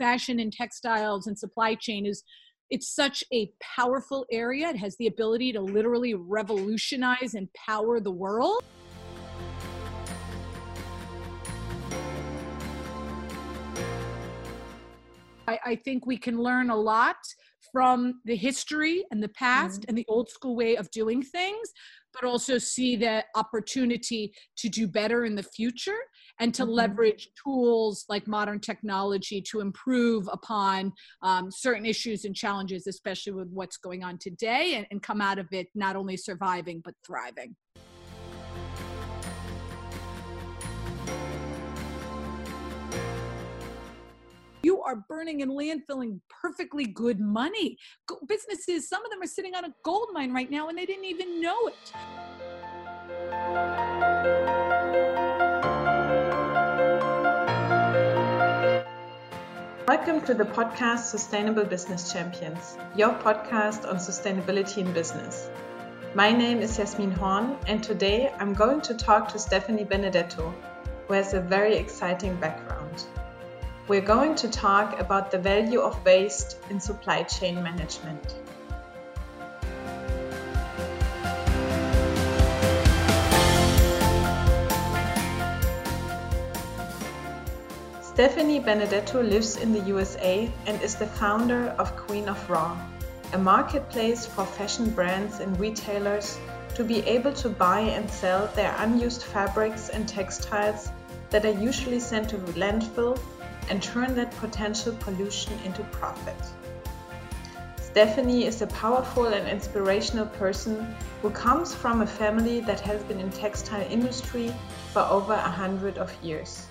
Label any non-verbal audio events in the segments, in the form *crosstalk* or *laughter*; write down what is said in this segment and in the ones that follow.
fashion and textiles and supply chain is it's such a powerful area. It has the ability to literally revolutionize and power the world. I, I think we can learn a lot from the history and the past mm-hmm. and the old school way of doing things, but also see the opportunity to do better in the future and to mm-hmm. leverage tools like modern technology to improve upon um, certain issues and challenges, especially with what's going on today, and, and come out of it not only surviving but thriving. you are burning and landfilling perfectly good money. Businesses, some of them are sitting on a gold mine right now and they didn't even know it. Welcome to the podcast Sustainable Business Champions, your podcast on sustainability in business. My name is Jasmin Horn, and today I'm going to talk to Stephanie Benedetto, who has a very exciting background. We're going to talk about the value of waste in supply chain management. Stephanie Benedetto lives in the USA and is the founder of Queen of Raw, a marketplace for fashion brands and retailers to be able to buy and sell their unused fabrics and textiles that are usually sent to landfill and turn that potential pollution into profit. Stephanie is a powerful and inspirational person who comes from a family that has been in textile industry for over a hundred of years.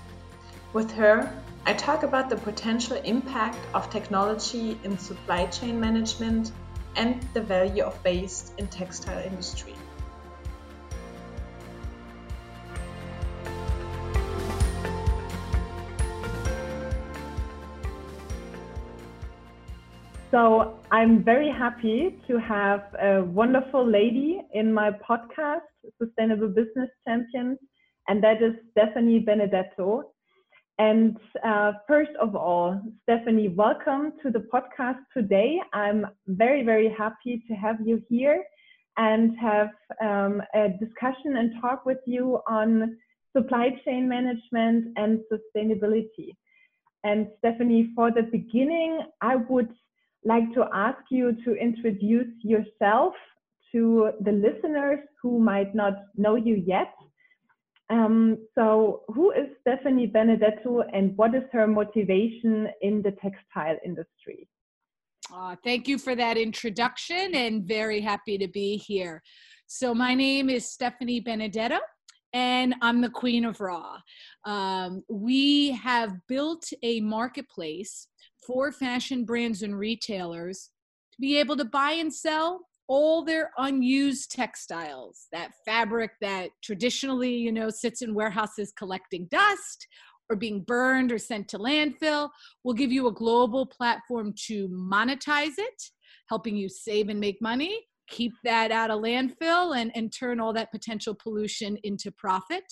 With her, I talk about the potential impact of technology in supply chain management and the value of waste in textile industry. So I'm very happy to have a wonderful lady in my podcast, Sustainable Business Champions, and that is Stephanie Benedetto. And uh, first of all, Stephanie, welcome to the podcast today. I'm very, very happy to have you here and have um, a discussion and talk with you on supply chain management and sustainability. And Stephanie, for the beginning, I would like to ask you to introduce yourself to the listeners who might not know you yet. Um, so, who is Stephanie Benedetto and what is her motivation in the textile industry? Uh, thank you for that introduction and very happy to be here. So, my name is Stephanie Benedetto and I'm the Queen of Raw. Um, we have built a marketplace for fashion brands and retailers to be able to buy and sell all their unused textiles that fabric that traditionally you know sits in warehouses collecting dust or being burned or sent to landfill we'll give you a global platform to monetize it helping you save and make money keep that out of landfill and, and turn all that potential pollution into profit.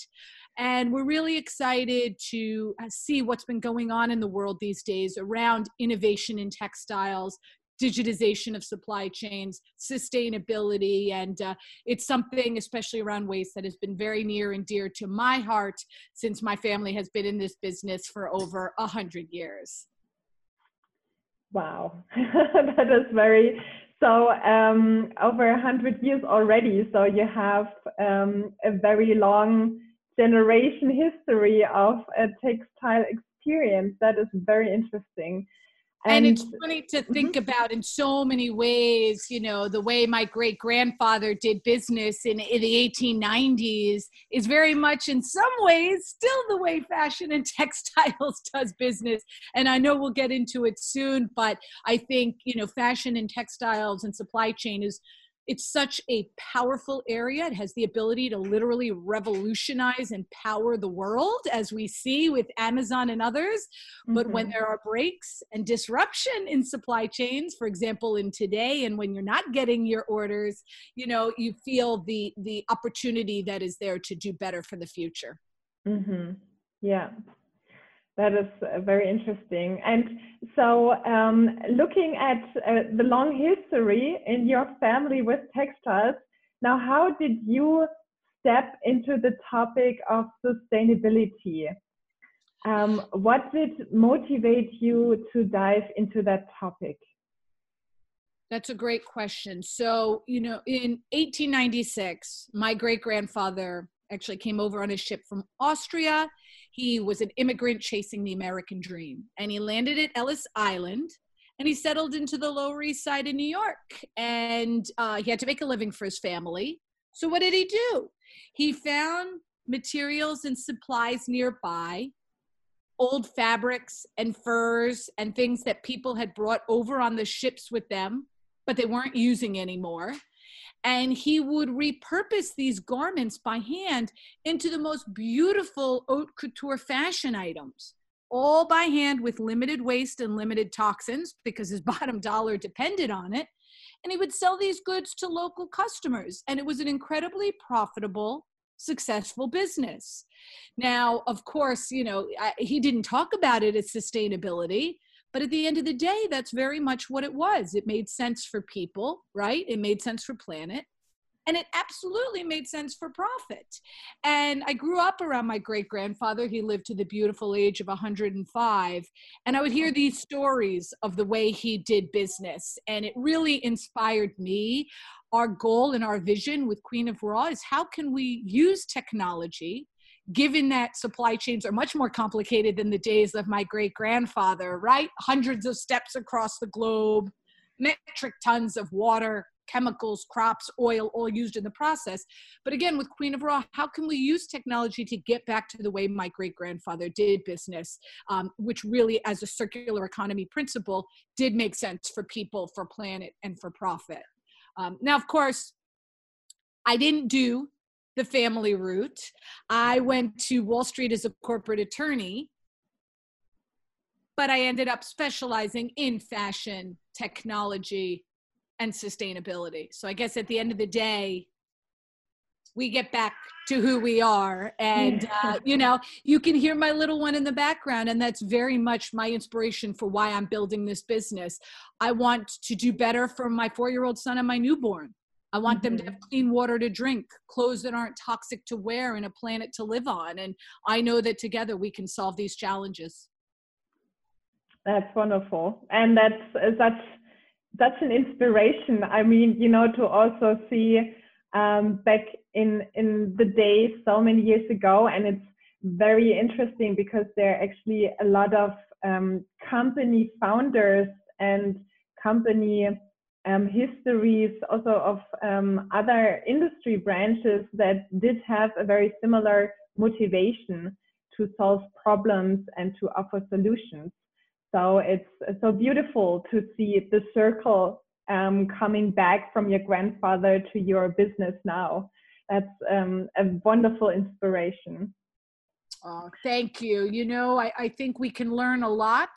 And we're really excited to uh, see what's been going on in the world these days around innovation in textiles, digitization of supply chains, sustainability, and uh, it's something, especially around waste, that has been very near and dear to my heart since my family has been in this business for over a hundred years. Wow, *laughs* that is very so um, over a hundred years already. So you have um, a very long generation history of a textile experience. That is very interesting. And, and it's funny to think mm-hmm. about in so many ways, you know, the way my great grandfather did business in, in the 1890s is very much in some ways still the way fashion and *laughs* textiles does business. And I know we'll get into it soon, but I think, you know, fashion and textiles and supply chain is it's such a powerful area. It has the ability to literally revolutionize and power the world, as we see with Amazon and others. Mm-hmm. But when mm-hmm. there are breaks and disruption in supply chains, for example, in today, and when you're not getting your orders, you know, you feel the the opportunity that is there to do better for the future. Mm-hmm. Yeah. That is uh, very interesting. And so, um, looking at uh, the long history in your family with textiles, now how did you step into the topic of sustainability? Um, what did motivate you to dive into that topic? That's a great question. So, you know, in 1896, my great grandfather actually came over on a ship from Austria. He was an immigrant chasing the American dream, and he landed at Ellis Island and he settled into the Lower East Side in New York. And uh, he had to make a living for his family. So, what did he do? He found materials and supplies nearby old fabrics and furs and things that people had brought over on the ships with them, but they weren't using anymore. And he would repurpose these garments by hand into the most beautiful haute couture fashion items, all by hand with limited waste and limited toxins because his *laughs* bottom dollar depended on it. And he would sell these goods to local customers. And it was an incredibly profitable successful business. Now, of course, you know, I, he didn't talk about it as sustainability, but at the end of the day, that's very much what it was. It made sense for people, right? It made sense for planet and it absolutely made sense for profit. And I grew up around my great grandfather. He lived to the beautiful age of 105. And I would hear these stories of the way he did business. And it really inspired me. Our goal and our vision with Queen of Raw is how can we use technology given that supply chains are much more complicated than the days of my great grandfather, right? Hundreds of steps across the globe, metric tons of water chemicals, crops, oil, all used in the process. But again, with Queen of Raw, how can we use technology to get back to the way my great grandfather did business, um, which really, as a circular economy principle, did make sense for people, for planet, and for profit. Um, now, of course, I didn't do the family route. I went to Wall Street as a corporate attorney, but I ended up specializing in fashion, technology, and sustainability. So I guess at the end of the day, we get back to who we are and uh, *laughs* you know you can hear my little one in the background and that's very much my inspiration for why i'm building this business i want to do better for my four year old son and my newborn i want mm-hmm. them to mm-hmm. have clean water to drink clothes that aren't toxic to wear and a planet to live on and i know that together we can solve these challenges that's wonderful and that's such such an inspiration. I mean, you know, to also see um, back in in the days so many years ago, and it's very interesting because there are actually a lot of um, company founders and company um, histories also of um, other industry branches that did have a very similar motivation to solve problems and to offer solutions. So it's so beautiful to see the circle um, coming back from your grandfather to your business now. That's um, a wonderful inspiration. Oh, thank you. You know, I, I think we can learn a lot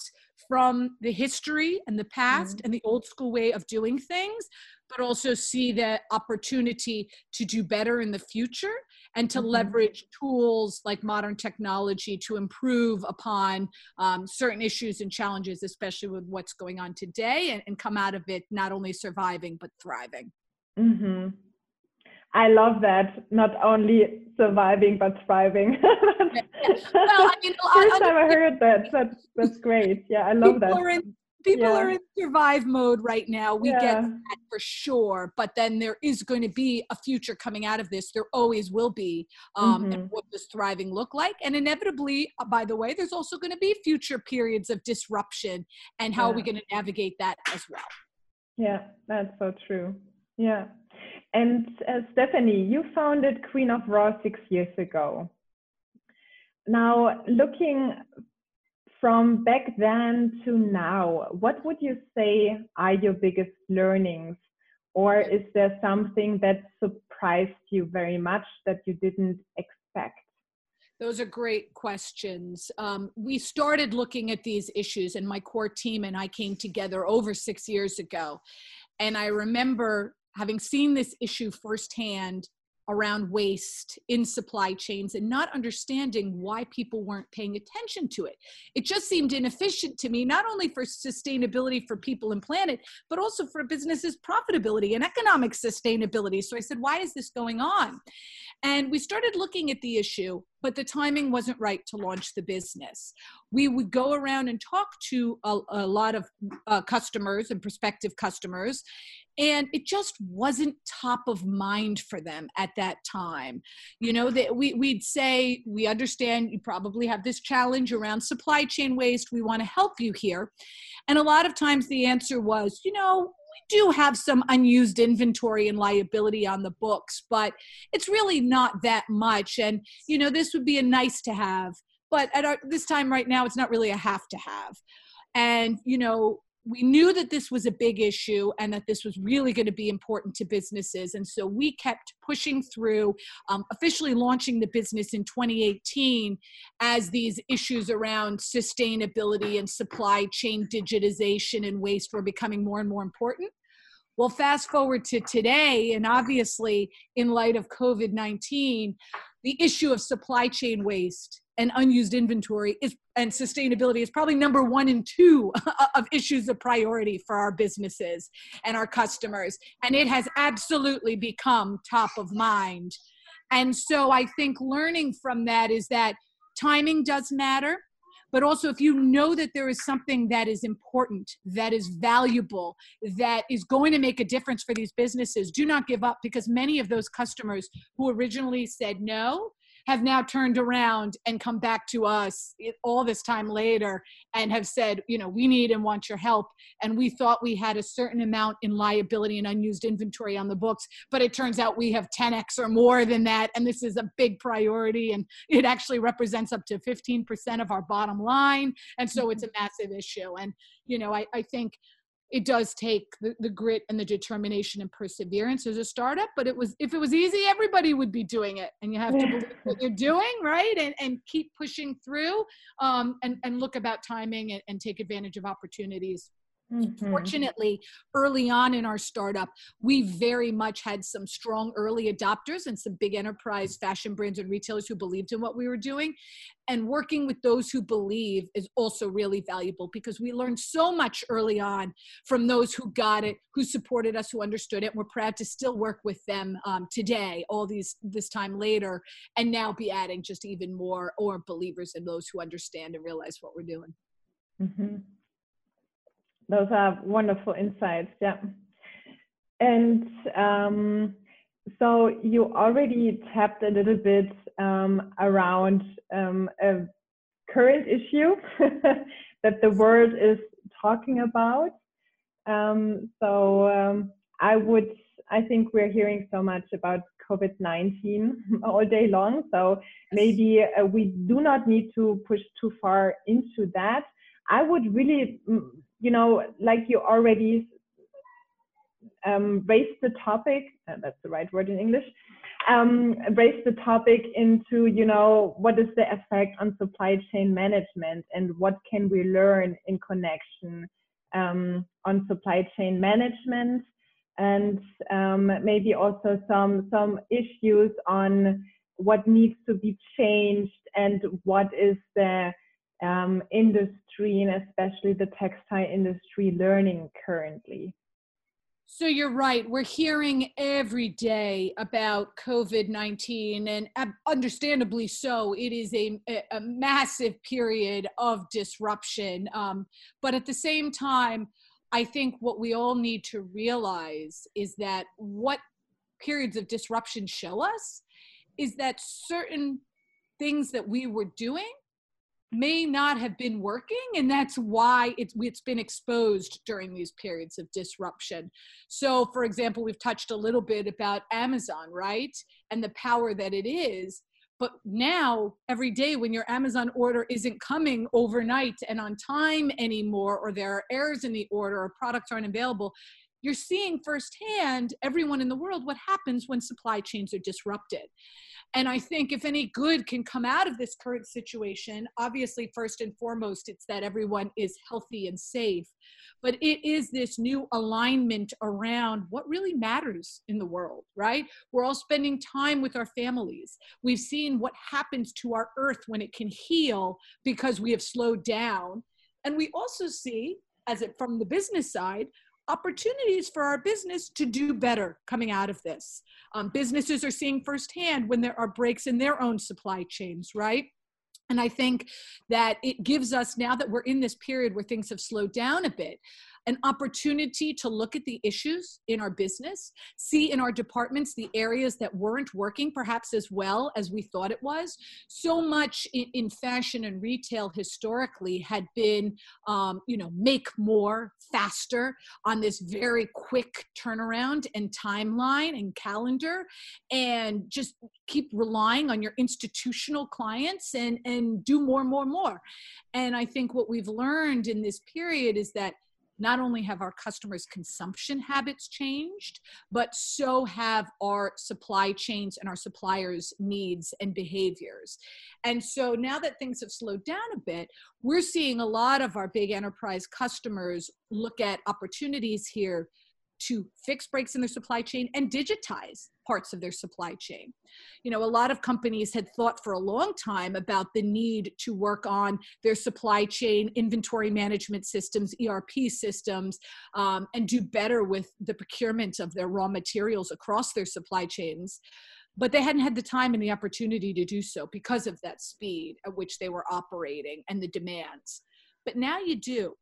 from the history and the past mm-hmm. and the old school way of doing things, but also see the opportunity to do better in the future and to mm-hmm. leverage tools like modern technology to improve upon um, certain issues and challenges, especially with what's going on today, and, and come out of it not only surviving but thriving. Mm-hmm. I love that. Not only surviving but thriving. *laughs* well, I mean, first time I heard that. That's that's great. Yeah, I love that. In, people yeah. are in survive mode right now. We yeah. get that for sure. But then there is going to be a future coming out of this. There always will be. Um, mm-hmm. And what does thriving look like? And inevitably, uh, by the way, there's also going to be future periods of disruption. And how yeah. are we going to navigate that as well? Yeah, that's so true. Yeah. And uh, Stephanie, you founded Queen of Raw six years ago. Now, looking from back then to now, what would you say are your biggest learnings? Or is there something that surprised you very much that you didn't expect? Those are great questions. Um, we started looking at these issues, and my core team and I came together over six years ago. And I remember having seen this issue firsthand around waste in supply chains and not understanding why people weren't paying attention to it. It just seemed inefficient to me, not only for sustainability for people and planet, but also for businesses' profitability and economic sustainability. So I said, why is this going on? And we started looking at the issue, but the timing wasn't right to launch the business. We would go around and talk to a, a lot of uh, customers and prospective customers, and it just wasn't top of mind for them at that time. You know that we, we'd say we understand you probably have this challenge around supply chain waste. We want to help you here. And a lot of times the answer was you know do have some unused inventory and liability on the books but it's really not that much. And you know this would be a nice to have but at our, this time right now it's not really a have to have. And you know we knew that this was a big issue and that this was really going to be important to businesses. And so we kept pushing through, um, officially launching the business in 2018 as these issues around sustainability and supply chain digitization and waste were becoming more and more important. Well, fast forward to today, and obviously, in light of COVID 19, the issue of supply chain waste and unused inventory is and sustainability is probably number one and two *laughs* of issues of priority for our businesses and our customers. And it has absolutely become top of mind. And so i think learning from that is that timing does matter but also if you know that there is something that is important that is valuable that is going to make a difference for these businesses do not give up because many of those customers who originally said no have now turned around and come back to us all this time later and have said, you know, we need and want your help. And we thought we had a certain amount in liability and unused inventory on the books, but it turns out we have 10x or more than that. And this is a big priority. And it actually represents up to 15% of our bottom line. And so it's a mm-hmm. massive issue. And, you know, I, I think it does take the, the grit and the determination and perseverance as a startup but it was if it was easy everybody would be doing it. And you have to believe what you're doing right? And, and keep pushing through um, and, and look about timing and, and take advantage of opportunities Mm-hmm. Fortunately, early on in our startup, we very much had some strong early adopters and some big enterprise fashion brands and retailers who believed in what we were doing. And working with those who believe is also really valuable because we learned so much early on from those who got it, who supported us, who understood it. We're proud to still work with them um, today, all these this time later, and now be adding just even more or believers in those who understand and realize what we're doing. Mm-hmm. Those are wonderful insights. Yeah. And um, so you already tapped a little bit um, around um, a current issue *laughs* that the world is talking about. Um, so um, I would, I think we're hearing so much about COVID 19 *laughs* all day long. So maybe uh, we do not need to push too far into that. I would really you know, like you already um, raised the topic, uh, that's the right word in English, um, raised the topic into, you know, what is the effect on supply chain management and what can we learn in connection um, on supply chain management and um, maybe also some, some issues on what needs to be changed and what is the um, industry and especially the textile industry learning currently? So you're right. We're hearing every day about COVID 19, and understandably so. It is a, a massive period of disruption. Um, but at the same time, I think what we all need to realize is that what periods of disruption show us is that certain things that we were doing may not have been working and that's why it's, it's been exposed during these periods of disruption so for example we've touched a little bit about amazon right and the power that it is but now every day when your amazon order isn't coming overnight and on time anymore or there are errors in the order or products aren't available you're seeing firsthand, everyone in the world, what happens when supply chains are disrupted. And I think if any good can come out of this current situation, obviously, first and foremost, it's that everyone is healthy and safe. But it is this new alignment around what really matters in the world, right? We're all spending time with our families. We've seen what happens to our earth when it can heal because we have slowed down. And we also see, as it from the business side, opportunities for our business to do better coming out of this. Um, businesses are seeing firsthand when there are breaks in their own supply chains, right? And I think that it gives us, now that we're in this period where things have slowed down a bit, an opportunity to look at the issues in our business, see in our departments the areas that weren't working perhaps as well as we thought it was. So much in, in fashion and retail historically had been, um, you know, make more faster on this very quick turnaround and timeline and calendar, and just keep relying on your institutional clients and and do more, more, more. And I think what we've learned in this period is that not only have our customers' consumption habits changed, but so have our supply chains and our suppliers' needs and behaviors. And so now that things have slowed down a bit, we're seeing a lot of our big enterprise customers look at opportunities here to fix breaks in their supply chain and digitize parts of their supply chain. You know, a lot of companies had thought for a long time about the need to work on their supply chain inventory management systems, ERP systems, um, and do better with the procurement of their raw materials across their supply chains. But they hadn't had the time and the opportunity to do so because of that speed at which they were operating and the demands. But now you do.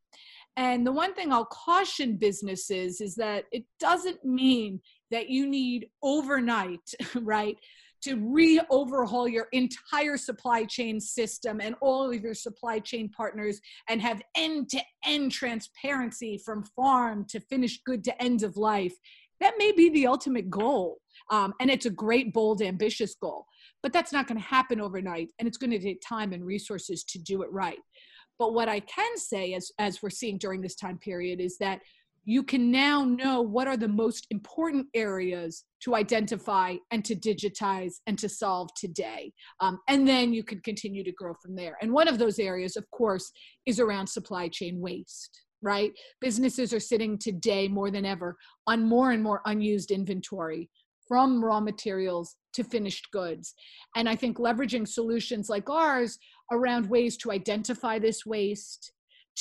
And the one thing I'll caution businesses is that it doesn't mean that you need overnight, *laughs* right, to re overhaul your entire supply chain system and all of your supply chain partners and have end to end transparency from farm to finished good to end of life. That may be the ultimate goal. Um, and it's a great, bold, ambitious goal. But that's not going to happen overnight. And it's going to take time and resources to do it right. But what I can say, as, as we're seeing during this time period, is that you can now know what are the most important areas to identify and to digitize and to solve today. Um, and then you can continue to grow from there. And one of those areas, of course, is around supply chain waste right? Businesses are sitting today more than ever on more and more unused inventory from raw materials to finished goods. And I think leveraging solutions like ours around ways to identify this waste,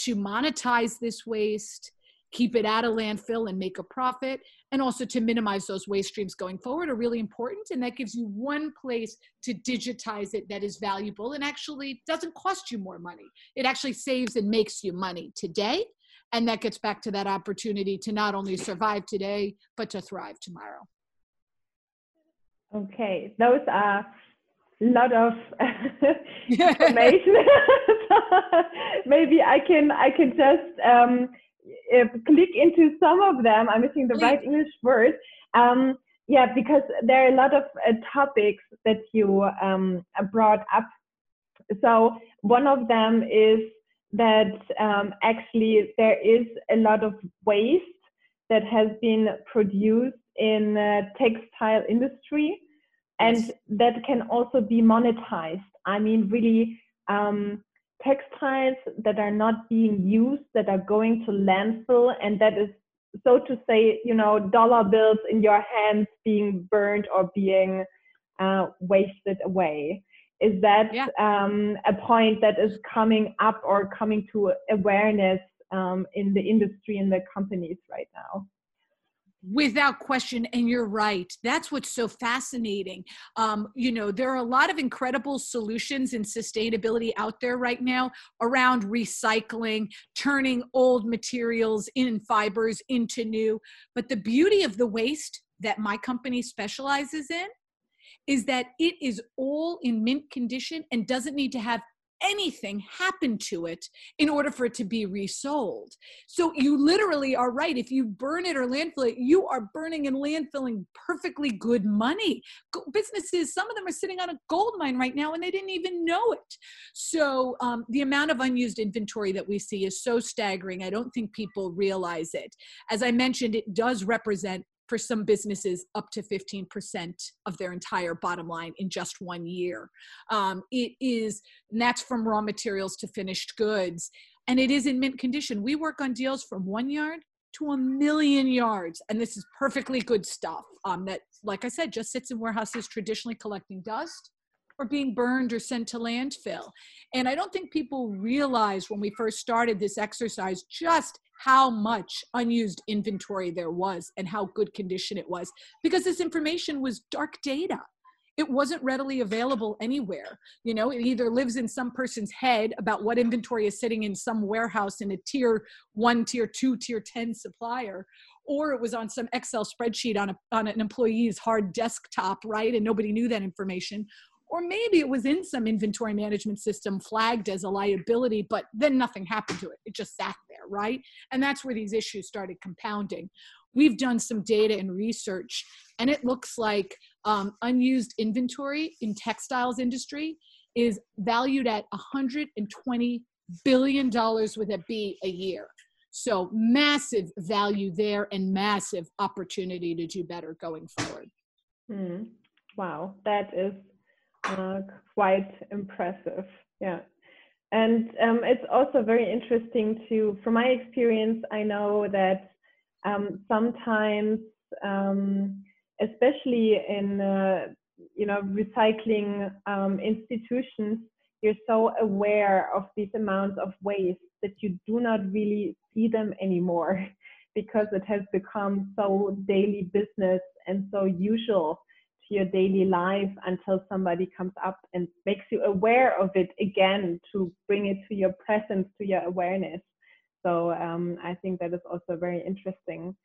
to monetize this waste, keep it out of landfill and make a profit, and also to minimize those waste streams going forward are really important. And that gives you one place to digitize it that is valuable and actually doesn't cost you more money. It actually saves and makes you money today. And that gets back to that opportunity to not only survive today, but to thrive tomorrow. Okay, those are a lot of *laughs* information. *laughs* Maybe I can I can just um, click into some of them. I'm missing the Please. right English word. Um, yeah, because there are a lot of uh, topics that you um, brought up. So one of them is that um, actually there is a lot of waste that has been produced in uh, textile industry and yes. that can also be monetized i mean really um, textiles that are not being used that are going to landfill and that is so to say you know dollar bills in your hands being burned or being uh, wasted away is that yeah. um, a point that is coming up or coming to awareness um, in the industry and the companies right now without question and you're right. That's what's so fascinating. Um, you know there are a lot of incredible solutions in sustainability out there right now around recycling turning old materials in fibers into new. But the beauty of the waste that my company specializes in is that it is all in mint condition and doesn't need to have anything happen to it in order for it to be resold. So you literally are right. If you burn it or landfill it, you are burning and landfilling perfectly good money. Businesses, some of them are sitting on a gold mine right now and they didn't even know it. So um, the amount of unused inventory that we see is so staggering. I don't think people realize it. As I mentioned, it does represent for some businesses up to 15% of their entire bottom line in just one year. Um, it is, and that's from raw materials to finished goods. And it is in mint condition. We work on deals from one yard to a million yards. And this is perfectly good stuff um, that, like I said, just sits in warehouses traditionally collecting dust or being burned or sent to landfill. And I don't think people realized when we first started this exercise just how much unused inventory there was and how good condition it was because this information was dark data. It wasn't readily available anywhere. You know it either lives in some person's head about what inventory is sitting in some warehouse in a tier 1 tier 2 tier 10 supplier or it was on some excel spreadsheet on a on an employee's hard desktop right? And nobody knew that information or maybe it was in some inventory management system flagged as a liability, but then nothing happened to it. It just sat there, right? And that's where these issues started compounding. We've done some data and research, and it looks like um, unused inventory in textiles industry is valued at 120 billion dollars with a B a year. So massive value there and massive opportunity to do better going forward. Hmm. Wow, that is quite impressive. Yeah. And um, it's also very interesting to, from my experience, I know that um, sometimes, um, especially in, uh, you know, recycling um, institutions, you're so aware of these amounts of waste that you do not really see them anymore *laughs* because it has become so daily business and so usual your daily life until somebody comes up and makes you aware of it again to bring it to your presence, to your awareness. So um, I think that is also very interesting.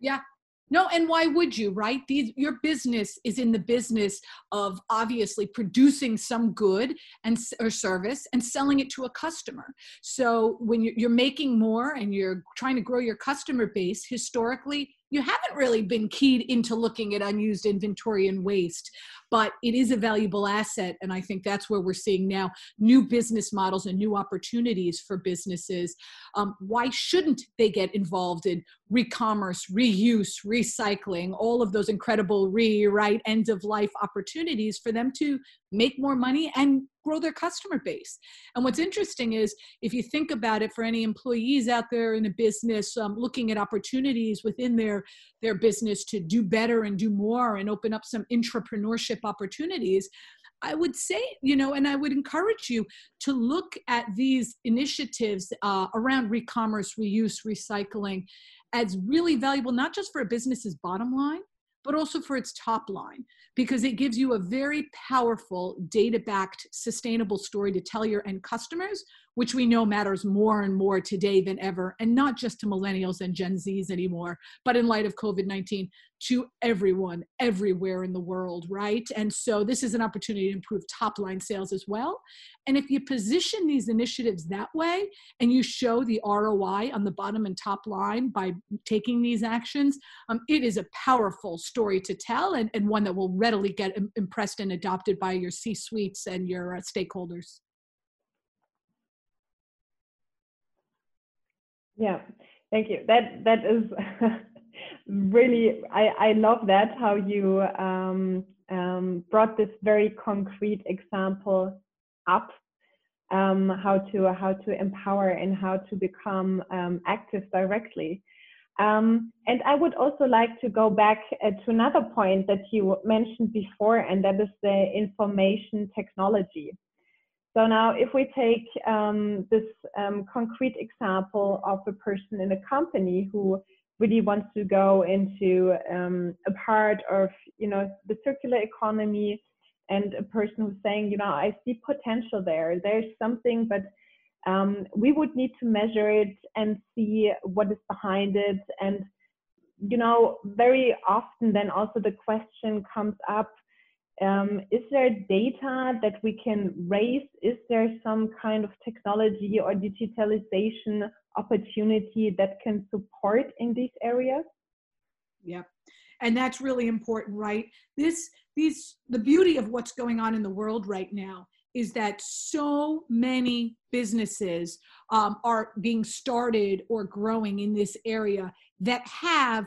Yeah, no, and why would you, right? These your business is in the business of obviously producing some good and or service and selling it to a customer. So when you're making more and you're trying to grow your customer base, historically you haven't really been keyed into looking at unused inventory and waste but it is a valuable asset and i think that's where we're seeing now new business models and new opportunities for businesses. Um, why shouldn't they get involved in re-commerce reuse recycling all of those incredible rewrite end of life opportunities for them to make more money and grow their customer base. And what's interesting is if you think about it for any employees out there in a business um, looking at opportunities within their, their business to do better and do more and open up some entrepreneurship opportunities, I would say, you know, and I would encourage you to look at these initiatives uh, around re-commerce, reuse, recycling as really valuable, not just for a business's bottom line, but also for its top line because it gives you a very powerful data backed sustainable story to tell your end customers which we know matters more and more today than ever and not just to millennials and gen z's anymore but in light of covid-19 to everyone everywhere in the world right and so this is an opportunity to improve top line sales as well and if you position these initiatives that way and you show the roi on the bottom and top line by taking these actions um, it is a powerful story to tell and, and one that will readily get impressed and adopted by your C suites and your uh, stakeholders. Yeah, thank you. That that is *laughs* really I I love that how you um, um, brought this very concrete example up. Um, how to how to empower and how to become um, active directly. Um, and I would also like to go back uh, to another point that you mentioned before, and that is the information technology. So now, if we take um, this um, concrete example of a person in a company who really wants to go into um, a part of, you know, the circular economy, and a person who's saying, you know, I see potential there. There's something, but um, we would need to measure it and see what is behind it. And, you know, very often then also the question comes up um, is there data that we can raise? Is there some kind of technology or digitalization opportunity that can support in these areas? Yeah. And that's really important, right? This, these, the beauty of what's going on in the world right now is that so many businesses um, are being started or growing in this area that have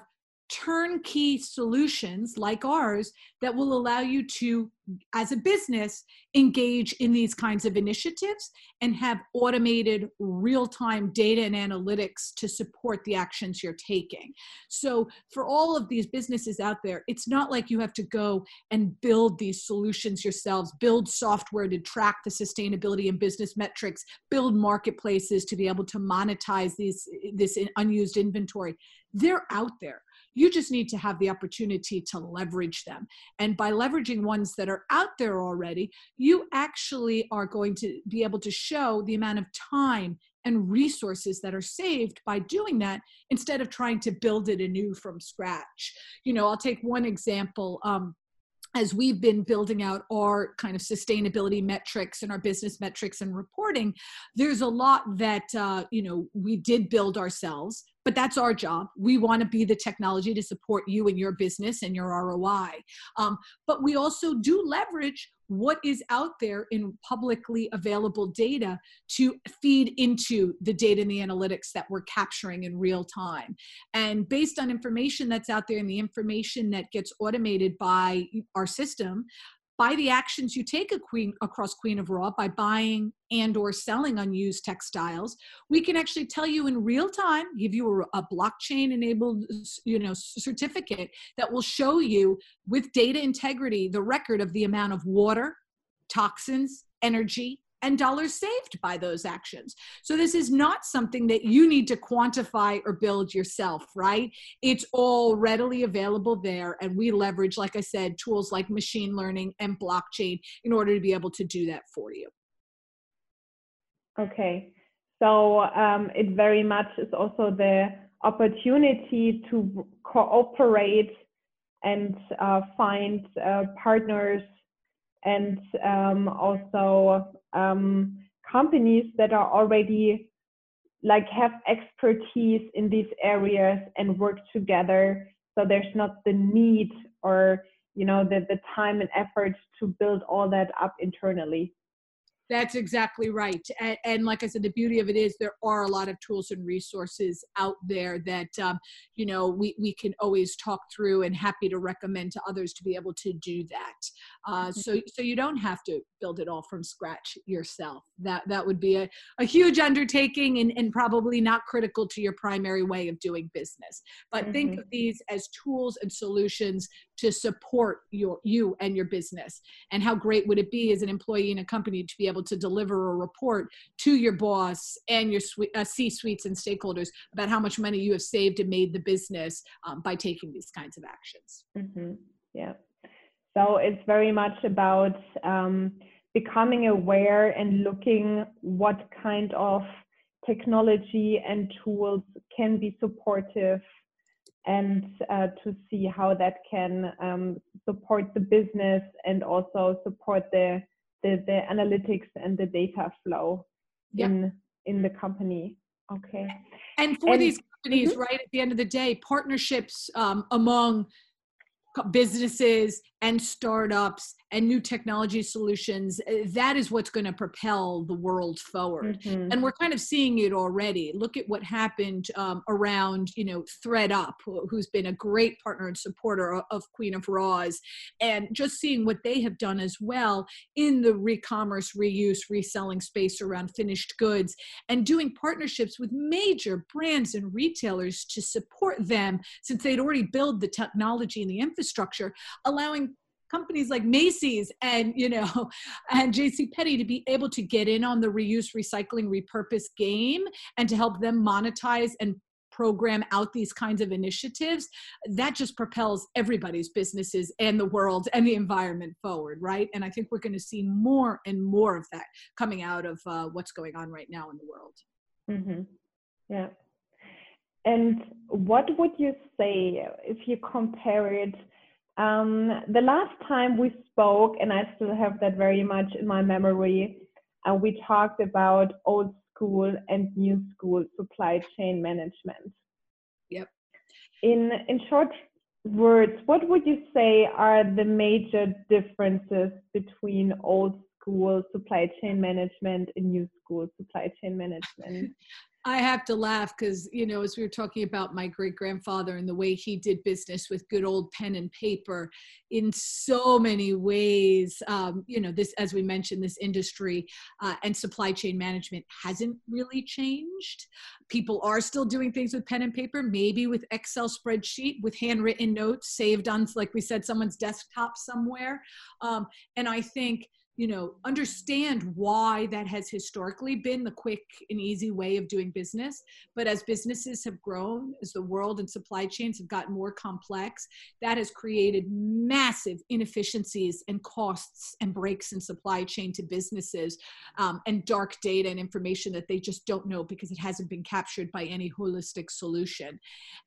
turnkey solutions like ours that will allow you to as a business engage in these kinds of initiatives and have automated real-time data and analytics to support the actions you're taking. So for all of these businesses out there it's not like you have to go and build these solutions yourselves build software to track the sustainability and business metrics build marketplaces to be able to monetize these this unused inventory. They're out there you just need to have the opportunity to leverage them. And by leveraging ones that are out there already, you actually are going to be able to show the amount of time and resources that are saved by doing that instead of trying to build it anew from scratch. You know, I'll take one example. Um, as we've been building out our kind of sustainability metrics and our business metrics and reporting there's a lot that uh, you know we did build ourselves but that's our job. We want to be the technology to support you and your business and your ROI. Um, but we also do leverage what is out there in publicly available data to feed into the data and the analytics that we're capturing in real time. And based on information that's out there and the information that gets automated by our system, by the actions you take queen, across Queen of Raw by buying and or selling unused textiles, we can actually tell you in real time, give you a, a blockchain enabled you know, certificate that will show you with data integrity the record of the amount of water, toxins, energy, and dollars saved by those actions. So this is not something that you need to quantify or build yourself, right? It's all readily available there. And we leverage, like I said, tools like machine learning and blockchain in order to be able to do that for you. Okay. So um, it very much is also the opportunity to cooperate and uh, find uh, partners and um, also um, companies that are already like have expertise in these areas and work together. So there's not the need or you know the, the time and effort to build all that up internally that's exactly right. And, and, like I said, the beauty of it is there are a lot of tools and resources out there that, um, you know, we, we can always talk through and happy to recommend to others to be able to do that. Uh, mm-hmm. so, so you don't have to build it all from scratch yourself. That, that would be a, a huge undertaking and, and probably not critical to your primary way of doing business. But mm-hmm. think of these as tools and solutions to support your, you and your business. And how great would it be as an employee in a company to be able to deliver a report to your boss and your uh, C-suites and stakeholders about how much money you have saved and made the business um, by taking these kinds of actions. Mm-hmm. Yeah. So it's very much about um, becoming aware and looking what kind of technology and tools can be supportive and uh, to see how that can um, support the business and also support the the, the analytics and the data flow yeah. in in the company okay and for and, these companies mm-hmm. right at the end of the day partnerships um, among businesses and startups and new technology solutions eh, that is what's going to propel the world forward mm-hmm. and we're kind of seeing it already look at what happened um, around you know thredup who's been a great partner and supporter of queen of raws and just seeing what they have done as well in the re-commerce reuse reselling space around finished goods and doing partnerships with major brands and retailers to support them since they'd already built the technology and the infrastructure allowing companies like Macy's and you know *laughs* and JC Penney to be able to get in on the reuse, recycling, repurpose game and to help them monetize and program out these kinds of initiatives that just propels everybody's businesses and the world and the environment forward right? And i think we're going to see more and more of that coming out of uh, what's going on right now in the world. Mm-hmm. yeah. And what would you say if you compare it Um, the last time we spoke, and I still have that very much in my memory, uh, we talked about old school and new school supply chain management. Yep. In in short words, what would you say are the major differences between old school supply chain management and new school supply chain management? *laughs* I have to laugh because, you know, as we were talking about my great grandfather and the way he did business with good old pen and paper, in so many ways, um, you know, this, as we mentioned, this industry uh, and supply chain management hasn't really changed. People are still doing things with pen and paper, maybe with Excel spreadsheet, with handwritten notes saved on, like we said, someone's desktop somewhere. Um, and I think, you know understand why that has historically been the quick and easy way of doing business. But as businesses have grown as the world and supply chains have gotten more complex that has created massive inefficiencies and costs and breaks in supply chain to businesses um, and dark data and information that they just don't know because it hasn't been captured by any holistic solution.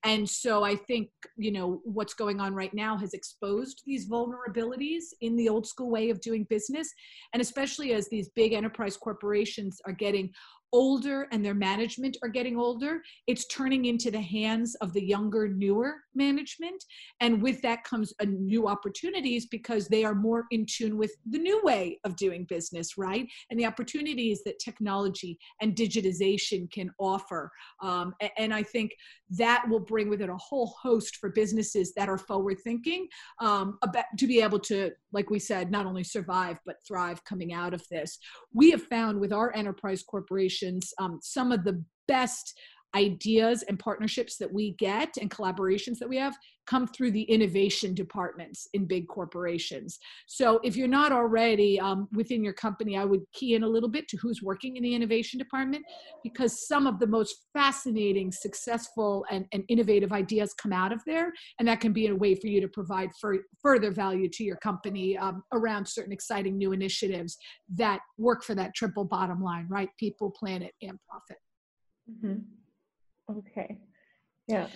And so i think you know what's going on right now has exposed these vulnerabilities in the old school way of doing business and especially as these big enterprise corporations are getting older and their management are getting older, it's turning into the hands of the younger, newer management. And with that comes a new opportunities because they are more in tune with the new way of doing business, right? And the opportunities that technology and digitization can offer. Um, and I think that will bring with it a whole host for businesses that are forward thinking um, about, to be able to, like we said, not only survive, but thrive coming out of this. We have found with our enterprise corporations um, some of the best ideas and partnerships that we get and collaborations that we have come through the innovation departments in big corporations. So if you're not already um, within your company, I would key in a little bit to who's working in the innovation department because some of the most fascinating, successful, and, and innovative ideas come out of there. And that can be a way for you to provide for, further value to your company um, around certain exciting new initiatives that work for that triple bottom line, right? People, planet, and profit. Mm-hmm. Okay. Yeah.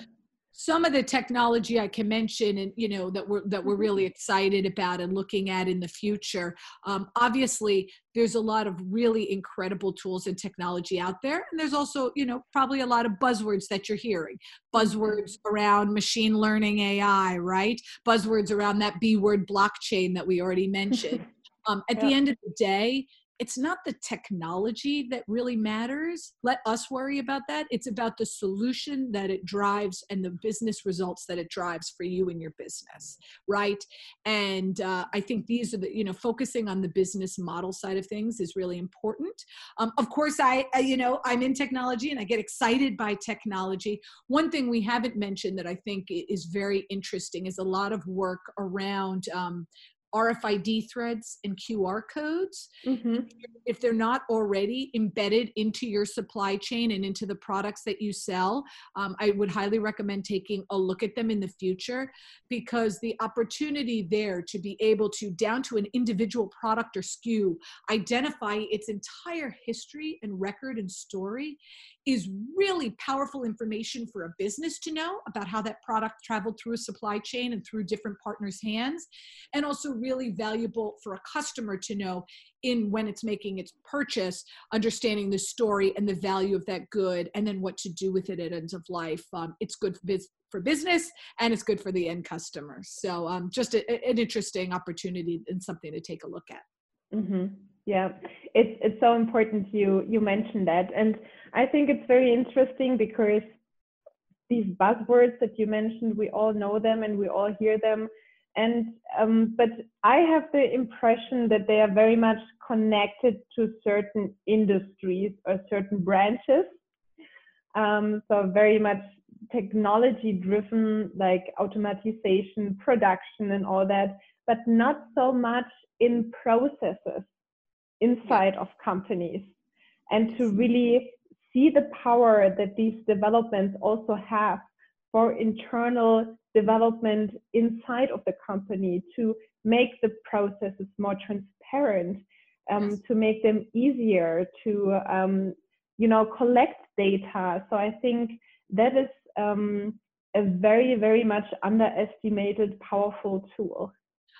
Some of the technology I can mention, and you know that we're that we're really Mm-hmm. excited about and looking at in the future. Um, obviously, there's a lot of really incredible tools and technology out there, and there's also you know probably a lot of buzzwords that you're hearing. Buzzwords around machine learning, AI, right? Buzzwords around that B word blockchain that we already mentioned. *laughs* Um, at the end of the day, it's not the technology that really matters. Let us worry about that. It's about the solution that it drives and the business results that it drives for you and your business, right? And uh, I think these are the, you know, focusing on the business model side of things is really important. Um, of course, I, I, you know, I'm in technology and I get excited by technology. One thing we haven't mentioned that I think is very interesting is a lot of work around um, RFID threads and QR codes Mm-hmm. if they're not already embedded into your supply chain and into the products that you sell, um, I would highly recommend taking a look at them in the future because the opportunity there to be able to, down to an individual product or SKU, identify its entire history and record and story is really powerful information for a business to know about how that product traveled through a supply chain and through different partners' hands, and also really valuable for a customer to know in when it's making its purchase, understanding the story and the value of that good, and then what to do with it at end of life. Um, it's good for, biz- for business and it's good for the end customer. So, um, just a, an interesting opportunity and something to take a look at. Mm-hmm. Yeah, it's it's so important you you mentioned that, and I think it's very interesting because these buzzwords that you mentioned, we all know them and we all hear them, and um, but I have the impression that they are very much connected to certain industries or certain branches. Um, so very much technology driven, like automatization, production, and all that, but not so much in processes inside of companies and to really see the power that these developments also have for internal development inside of the company to make the processes more transparent um, Yes. to make them easier to um, you know collect data so i think that is um, a very, very much underestimated, powerful tool.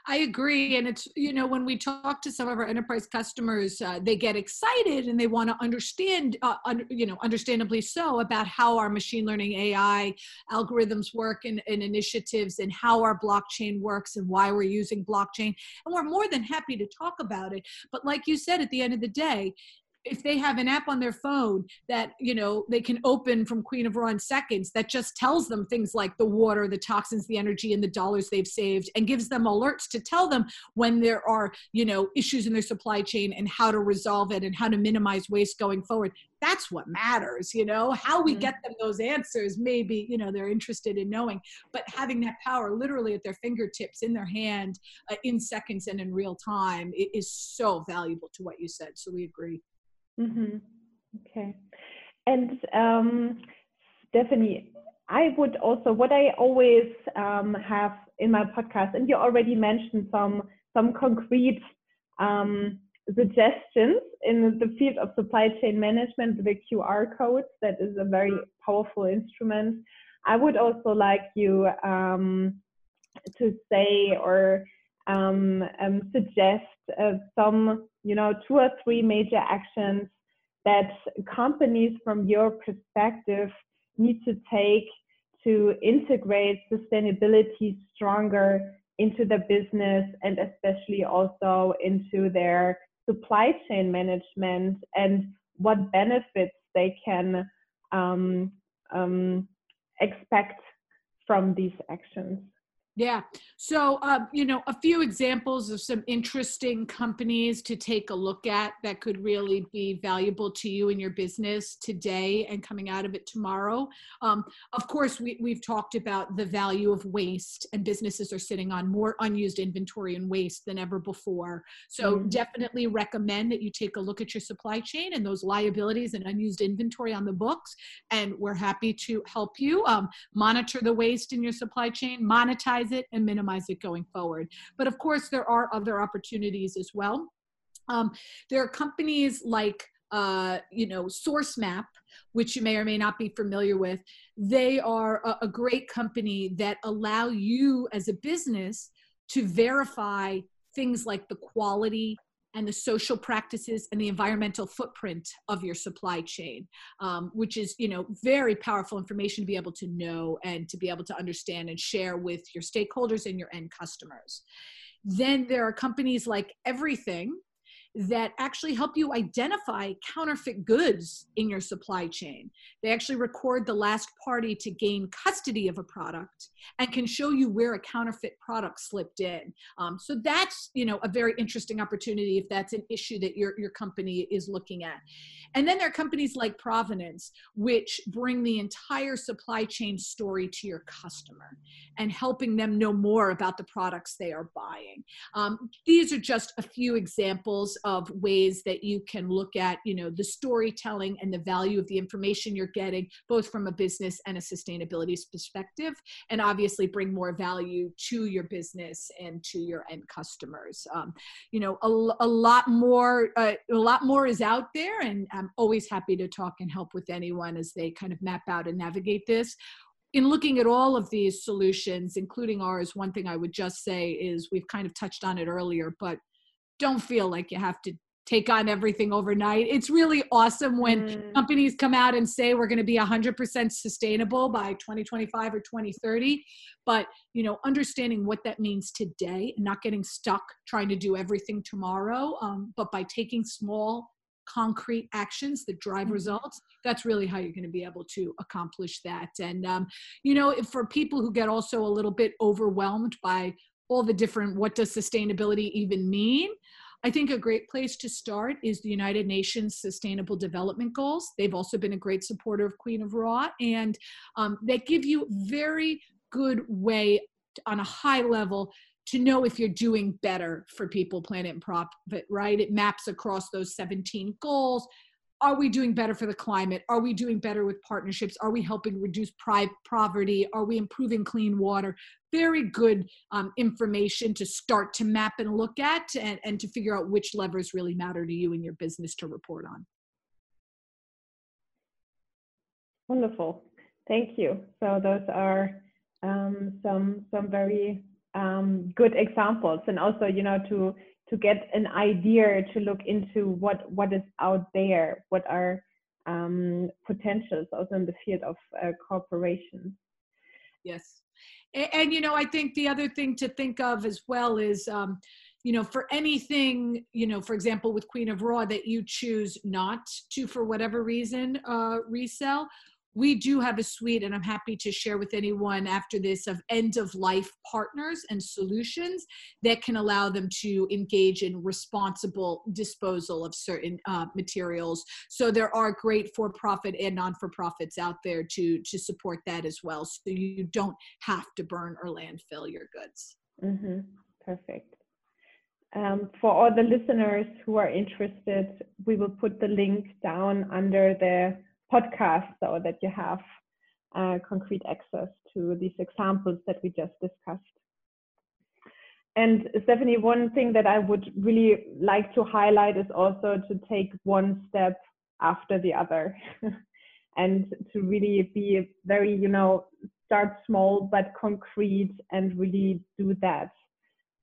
I agree. And it's, you know, when we talk to some of our enterprise customers, uh, they get excited and they want to understand, uh, un- you know, understandably so, about how our machine learning AI algorithms work and, and initiatives and how our blockchain works and why we're using blockchain. And we're more than happy to talk about it. But like you said, at the end of the day, if they have an app on their phone that you know they can open from queen of raw in seconds that just tells them things like the water the toxins the energy and the dollars they've saved and gives them alerts to tell them when there are you know issues in their supply chain and how to resolve it and how to minimize waste going forward. That's what matters you know? How we mm-hmm. get them those answers maybe you know they're interested in knowing. But having that power literally at their fingertips in their hand uh, in seconds and in real time is so valuable to what you said. So we agree Mm-hmm. Okay. And um, Stephanie, I would also, what I always um, have in my podcast, and you already mentioned some some concrete um, suggestions in the field of supply chain management, the QR codes. That is a very powerful instrument. I would also like you um, to say or um, um, suggest uh, some, you know, two or three major actions that companies, from your perspective, need to take to integrate sustainability stronger into the business and especially also into their supply chain management and what benefits they can um, um, expect from these actions. Yeah. So, um, you know, a few examples of some interesting companies to take a look at that could really be valuable to you in your business today and coming out of it tomorrow. Um, of course, we, we've talked about the value of waste, and businesses are sitting on more unused inventory and waste than ever before. So, mm-hmm. definitely recommend that you take a look at your supply chain and those liabilities and unused inventory on the books. And we're happy to help you um, monitor the waste in your supply chain, monetize it and minimize it going forward. But of course, there are other opportunities as well. Um, there are companies like uh, you know SourceMap, which you may or may not be familiar with. They are a, a great company that allow you as a business to verify things like the quality and the social practices and the environmental footprint of your supply chain um, which is you know very powerful information to be able to know and to be able to understand and share with your stakeholders and your end customers. Then there are companies like EVRYTHNG that actually help you identify counterfeit goods in your supply chain. They actually record the last party to gain custody of a product and can show you where a counterfeit product slipped in. Um, so that's you know a very interesting opportunity if that's an issue that your your company is looking at. And then there are companies like Provenance, which bring the entire supply chain story to your customer and helping them know more about the products they are buying. Um, these are just a few examples of ways that you can look at, you know, the storytelling and the value of the information you're getting, both from a business and a sustainability perspective, and obviously bring more value to your business and to your end customers. Um, you know, a, a lot more, uh, a lot more is out there, and I'm always happy to talk and help with anyone as they kind of map out and navigate this in looking at all of these solutions, including ours, one thing I would just say is we've kind of touched on it earlier, but don't feel like you have to take on everything overnight. It's really awesome when mm. companies come out and say we're going to be 100% sustainable by 2025 or 2030, but you know, understanding what that means today and not getting stuck trying to do everything tomorrow, um, but by taking small concrete actions that drive mm-hmm. results that's really how you're going to be able to accomplish that and um, you know for people who get also a little bit overwhelmed by all the different what does sustainability even mean I think a great place to start is the United Nations Sustainable Development Goals. They've also been a great supporter of Queen of Raw, and um, they give you very good way on a high level to know if you're doing better for people, planet, and profit, right? It maps across those 17 goals. Are we doing better for the climate? Are we doing better with partnerships? Are we helping reduce poverty? Are we improving clean water? Very good um, information to start to map and look at and, and to figure out which levers really matter to you and your business to report on. Wonderful. Thank you. So those are um, some some very um, good examples, and also you know to to get an idea to look into what what is out there, what are um, potentials also in the field of uh, corporations. Yes, and, and, you know I think the other thing to think of as well is. Um, you know, for anything, you know, for example, with Queen of Raw that you choose not to, for whatever reason, uh, resell, we do have a suite, and I'm happy to share with anyone after this of end of life partners and solutions that can allow them to engage in responsible disposal of certain uh, materials. So there are great for profit and non for profits out there to, to support that as well. So you don't have to burn or landfill your goods. Mm-hmm. Perfect. Um, for all the listeners who are interested, we will put the link down under the podcast so that you have uh, concrete access to these examples that we just discussed. And Stephanie, one thing that I would really like to highlight is also to take one step after the other *laughs* and to really be very, you know, start small but concrete and really do that.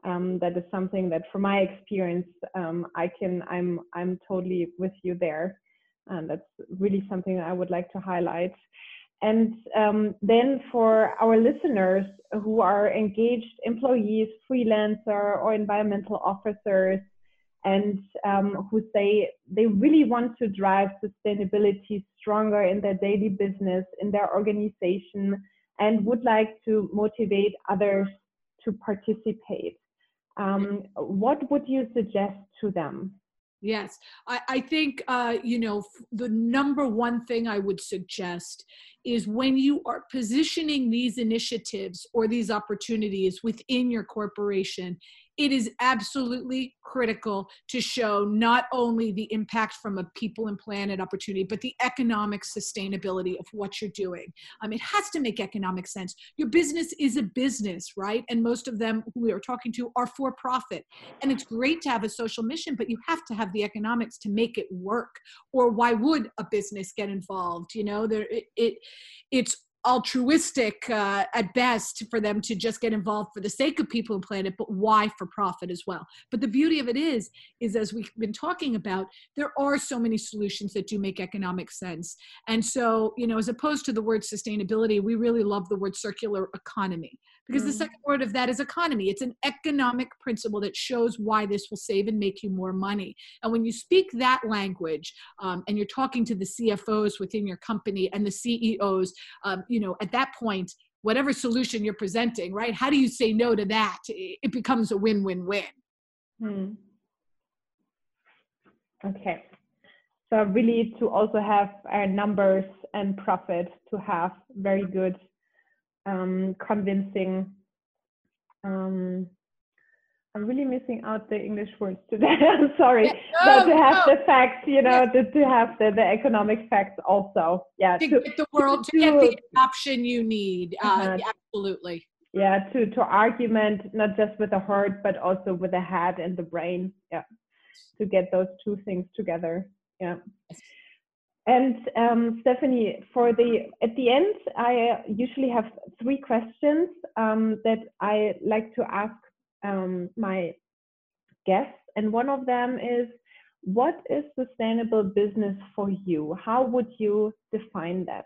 Um, that is something that from my experience, um, I can, I'm, I'm totally with you there. And that's really something I would like to highlight. And um, then for our listeners who are engaged employees, freelancer, or environmental officers, and um, who say they really want to drive sustainability stronger in their daily business, in their organization, and would like to motivate others to participate. Um, what would you suggest to them? Yes, I, I think, uh, you know, the number one thing I would suggest is when you are positioning these initiatives or these opportunities within your corporation, it is absolutely critical to show not only the impact from a people and planet opportunity, but the economic sustainability of what you're doing. Um, it has to make economic sense. Your business is a business, right? And most of them who we are talking to are for profit. And it's great to have a social mission, but you have to have the economics to make it work. Or why would a business get involved? You know, there it, it it's altruistic uh, at best for them to just get involved for the sake of people and planet but why for profit as well? But the beauty of it is is as we've been talking about there are so many solutions that do make economic sense. And so you know as opposed to the word sustainability we really love the word circular economy because mm. the second word of that is economy. It's an economic principle that shows why this will save and make you more money. And when you speak that language um, and you're talking to the cfos within your company and the ceos um, you know at that point whatever solution you're presenting right how do you say no to that? It becomes a win-win-win. Hmm. okay. So really to also have our numbers and profit to have very good um, convincing um, I'm really missing out the English words today. *laughs* I'm sorry. Yeah, no, to have no. the facts, you know, yeah. to, to have the, the economic facts also. Yeah. To, to get the world, to, to, get the option you need. Uh, uh, absolutely. Yeah, to, to argument, not just with the heart, but also with the head and the brain. Yeah. To get those two things together. Yeah. And um, Stephanie, for the at the end, I usually have three questions um, that I like to ask um, my guests, and one of them is, what is sustainable business for you? How would you define that?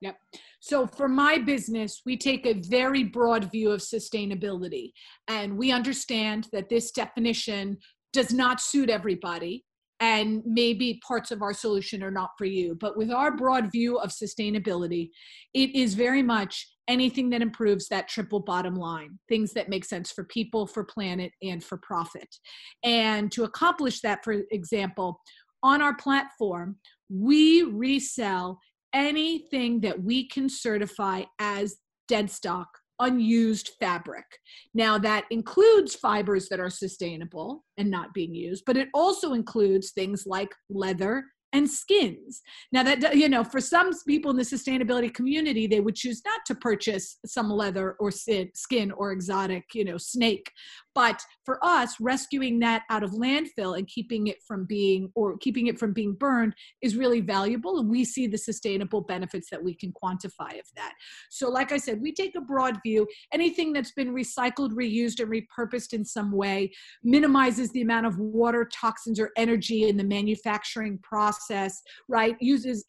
Yep. So for my business, we take a very broad view of sustainability, and we understand that this definition does not suit everybody and maybe parts of our solution are not for you. But with our broad view of sustainability, it is very much anything that improves that triple bottom line, things that make sense for people, for planet, and for profit. And to accomplish that, for example, on our platform, we resell anything that we can certify as dead stock unused fabric. Now, that includes fibers that are sustainable and not being used, but it also includes things like leather and skins. Now that you know, for some people in the sustainability community, they would choose not to purchase some leather or skin or exotic, you know, snake. But for us, rescuing that out of landfill and keeping it from being or keeping it from being burned is really valuable, and we see the sustainable benefits that we can quantify of that. So, like I said, we take a broad view. Anything that's been recycled, reused, and repurposed in some way minimizes the amount of water, toxins, or energy in the manufacturing process. Right? Uses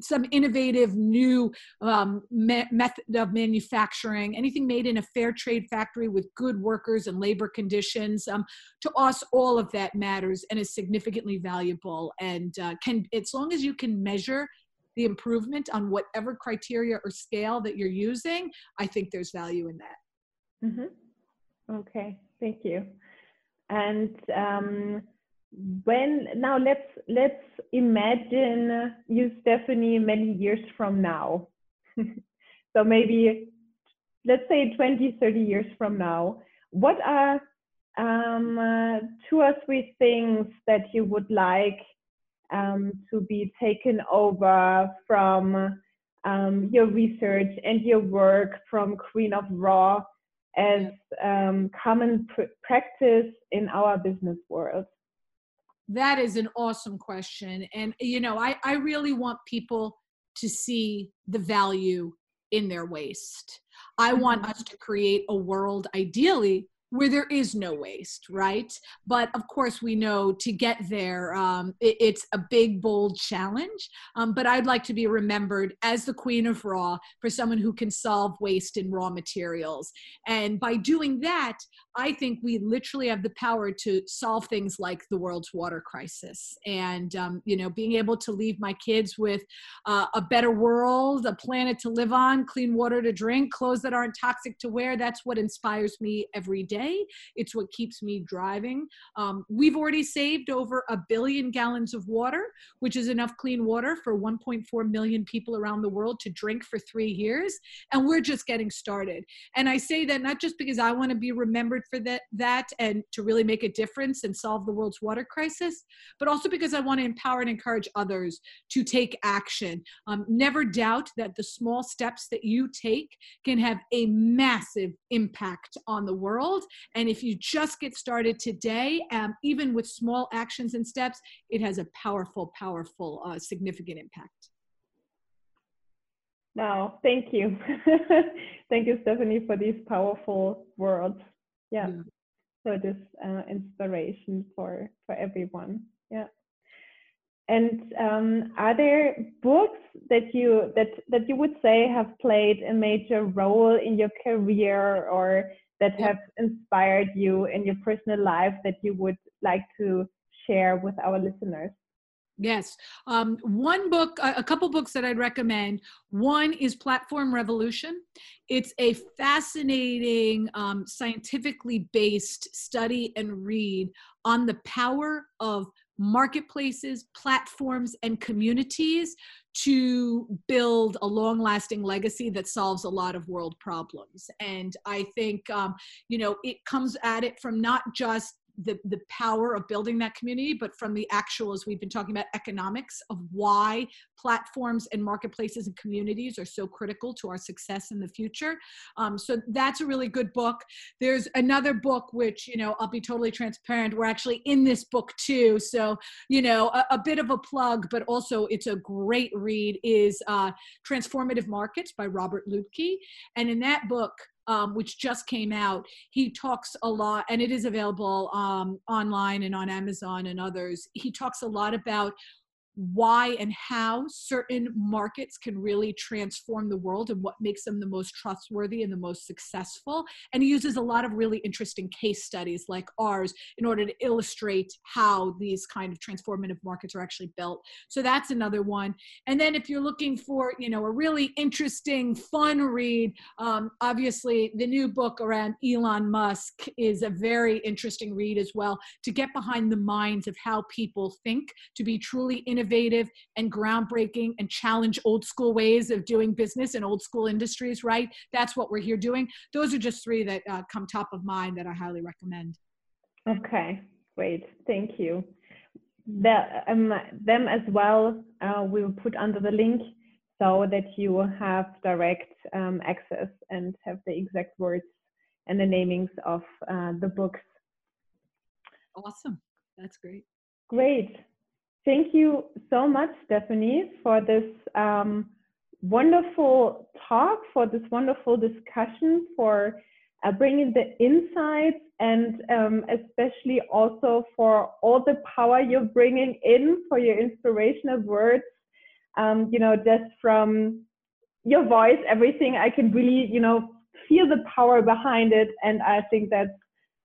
some innovative new um, me- method of manufacturing, anything made in a fair trade factory with good workers and labor conditions. Um, to us, all of that matters and is significantly valuable. And uh, can, as long as you can measure the improvement on whatever criteria or scale that you're using, I think there's value in that. Mm-hmm. Okay, thank you. And um, when now let's let's imagine you stephanie many years from now. *laughs* So maybe let's say 20 30 years from now what are um, uh, two or three things that you would like um, to be taken over from um, your research and your work from queen of raw as um, common pr- practice in our business world that is an awesome question. And, you know, I, I really want people to see the value in their waste. I want mm-hmm. us to create a world, ideally, where there is no waste, right? But of course, we know to get there, um, it, it's a big, bold challenge. Um, but I'd like to be remembered as the queen of raw for someone who can solve waste in raw materials. And by doing that, I think we literally have the power to solve things like the world's water crisis. And, um, you know, being able to leave my kids with uh, a better world, a planet to live on, clean water to drink, clothes that aren't toxic to wear, that's what inspires me every day. It's what keeps me driving. Um, we've already saved over a billion gallons of water, which is enough clean water for 1.4 million people around the world to drink for three years. And we're just getting started. And I say that not just because I want to be remembered for that, that and to really make a difference and solve the world's water crisis, but also because I want to empower and encourage others to take action. Um, never doubt that the small steps that you take can have a massive impact on the world and if you just get started today, um, even with small actions and steps, it has a powerful, powerful, uh, significant impact. Now, thank you. *laughs* thank you, Stephanie, for these powerful words. Yeah, yeah. for this uh, inspiration for, for everyone. Yeah. And um, are there books that you that that you would say have played a major role in your career or that have inspired you in your personal life that you would like to share with our listeners? Yes. Um, one book, a couple books that I'd recommend. One is Platform Revolution. It's a fascinating, um, scientifically based study and read on the power of marketplaces, platforms, and communities to build a long lasting legacy that solves a lot of world problems. And I think, um, you know, it comes at it from not just the, the power of building that community, but from the actual, as we've been talking about, economics of why platforms and marketplaces and communities are so critical to our success in the future. Um, so that's a really good book. There's another book which, you know, I'll be totally transparent. We're actually in this book too. So, you know, a, a bit of a plug, but also it's a great read is uh, Transformative Markets by Robert Lutke. And in that book, um, which just came out, he talks a lot, and it is available um, online and on Amazon and others. He talks a lot about why and how certain markets can really transform the world and what makes them the most trustworthy and the most successful. And he uses a lot of really interesting case studies like ours in order to illustrate how these kind of transformative markets are actually built. So that's another one. And then if you're looking for, you know, a really interesting, fun read, um, obviously the new book around Elon Musk is a very interesting read as well to get behind the minds of how people think to be truly innovative innovative and groundbreaking and challenge old school ways of doing business and old school industries, right? That's what we're here doing. Those are just three that uh, come top of mind that I highly recommend. Okay, great. Thank you. the, um, them as well, uh, we will put under the link so that you have direct um, access and have the exact words and the namings of uh, the books. Awesome. That's great. Great. Thank you so much, Stephanie, for this um, wonderful talk, for this wonderful discussion, for uh, bringing the insights, and um, especially also for all the power you're bringing in for your inspirational words. Um, you know, just from your voice, everything, I can really, you know, feel the power behind it, and I think that's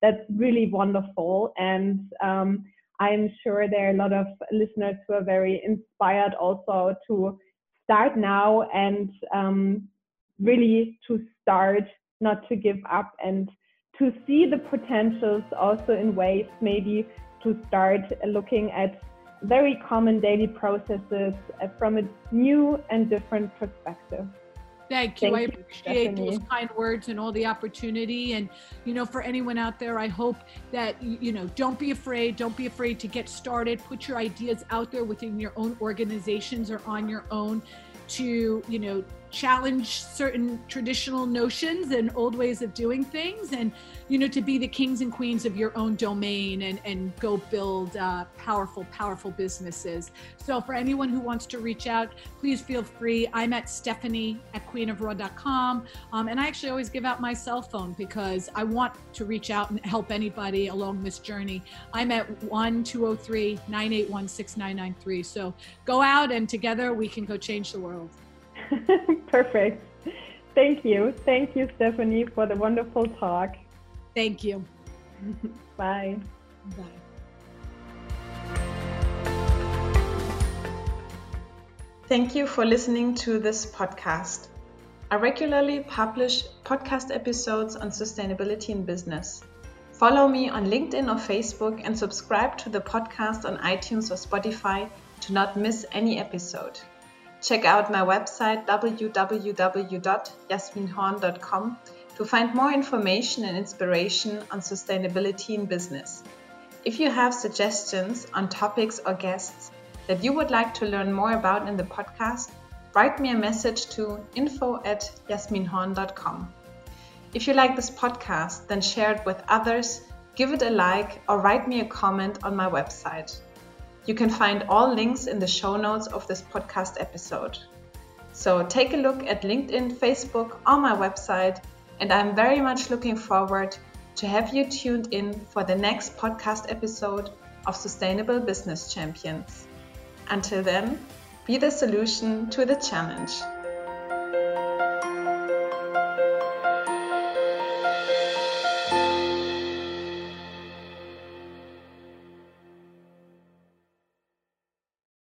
that's really wonderful. And um, I'm sure there are a lot of listeners who are very inspired also to start now and um, really to start, not to give up, and to see the potentials also in ways maybe to start looking at very common daily processes from a new and different perspective. Thank you. Thank I appreciate Stephanie. those kind words and all the opportunity. And, you know, for anyone out there, I hope that, you know, don't be afraid. Don't be afraid to get started. Put your ideas out there within your own organizations or on your own to, you know, challenge certain traditional notions and old ways of doing things and you know to be the kings and queens of your own domain and and go build uh, powerful powerful businesses. So for anyone who wants to reach out please feel free. I'm at stephanie at queenofraw.com um, and i actually always give out my cell phone because i want to reach out and help anybody along this journey. I'm at 1-203-981-6993 so go out and together we can go change the world *laughs* Perfect. Thank you. Thank you, Stephanie, for the wonderful talk. Thank you. *laughs* Bye. Bye. Thank you for listening to this podcast. I regularly publish podcast episodes on sustainability in business. Follow me on LinkedIn or Facebook and subscribe to the podcast on iTunes or Spotify to not miss any episode. Check out my website www.jasminhorn.com to find more information and inspiration on sustainability in business. If you have suggestions on topics or guests that you would like to learn more about in the podcast, write me a message to info at jasminhorn.com. If you like this podcast, then share it with others, give it a like, or write me a comment on my website. You can find all links in the show notes of this podcast episode. So take a look at LinkedIn, Facebook, or my website, and I'm very much looking forward to have you tuned in for the next podcast episode of Sustainable Business Champions. Until then, be the solution to the challenge.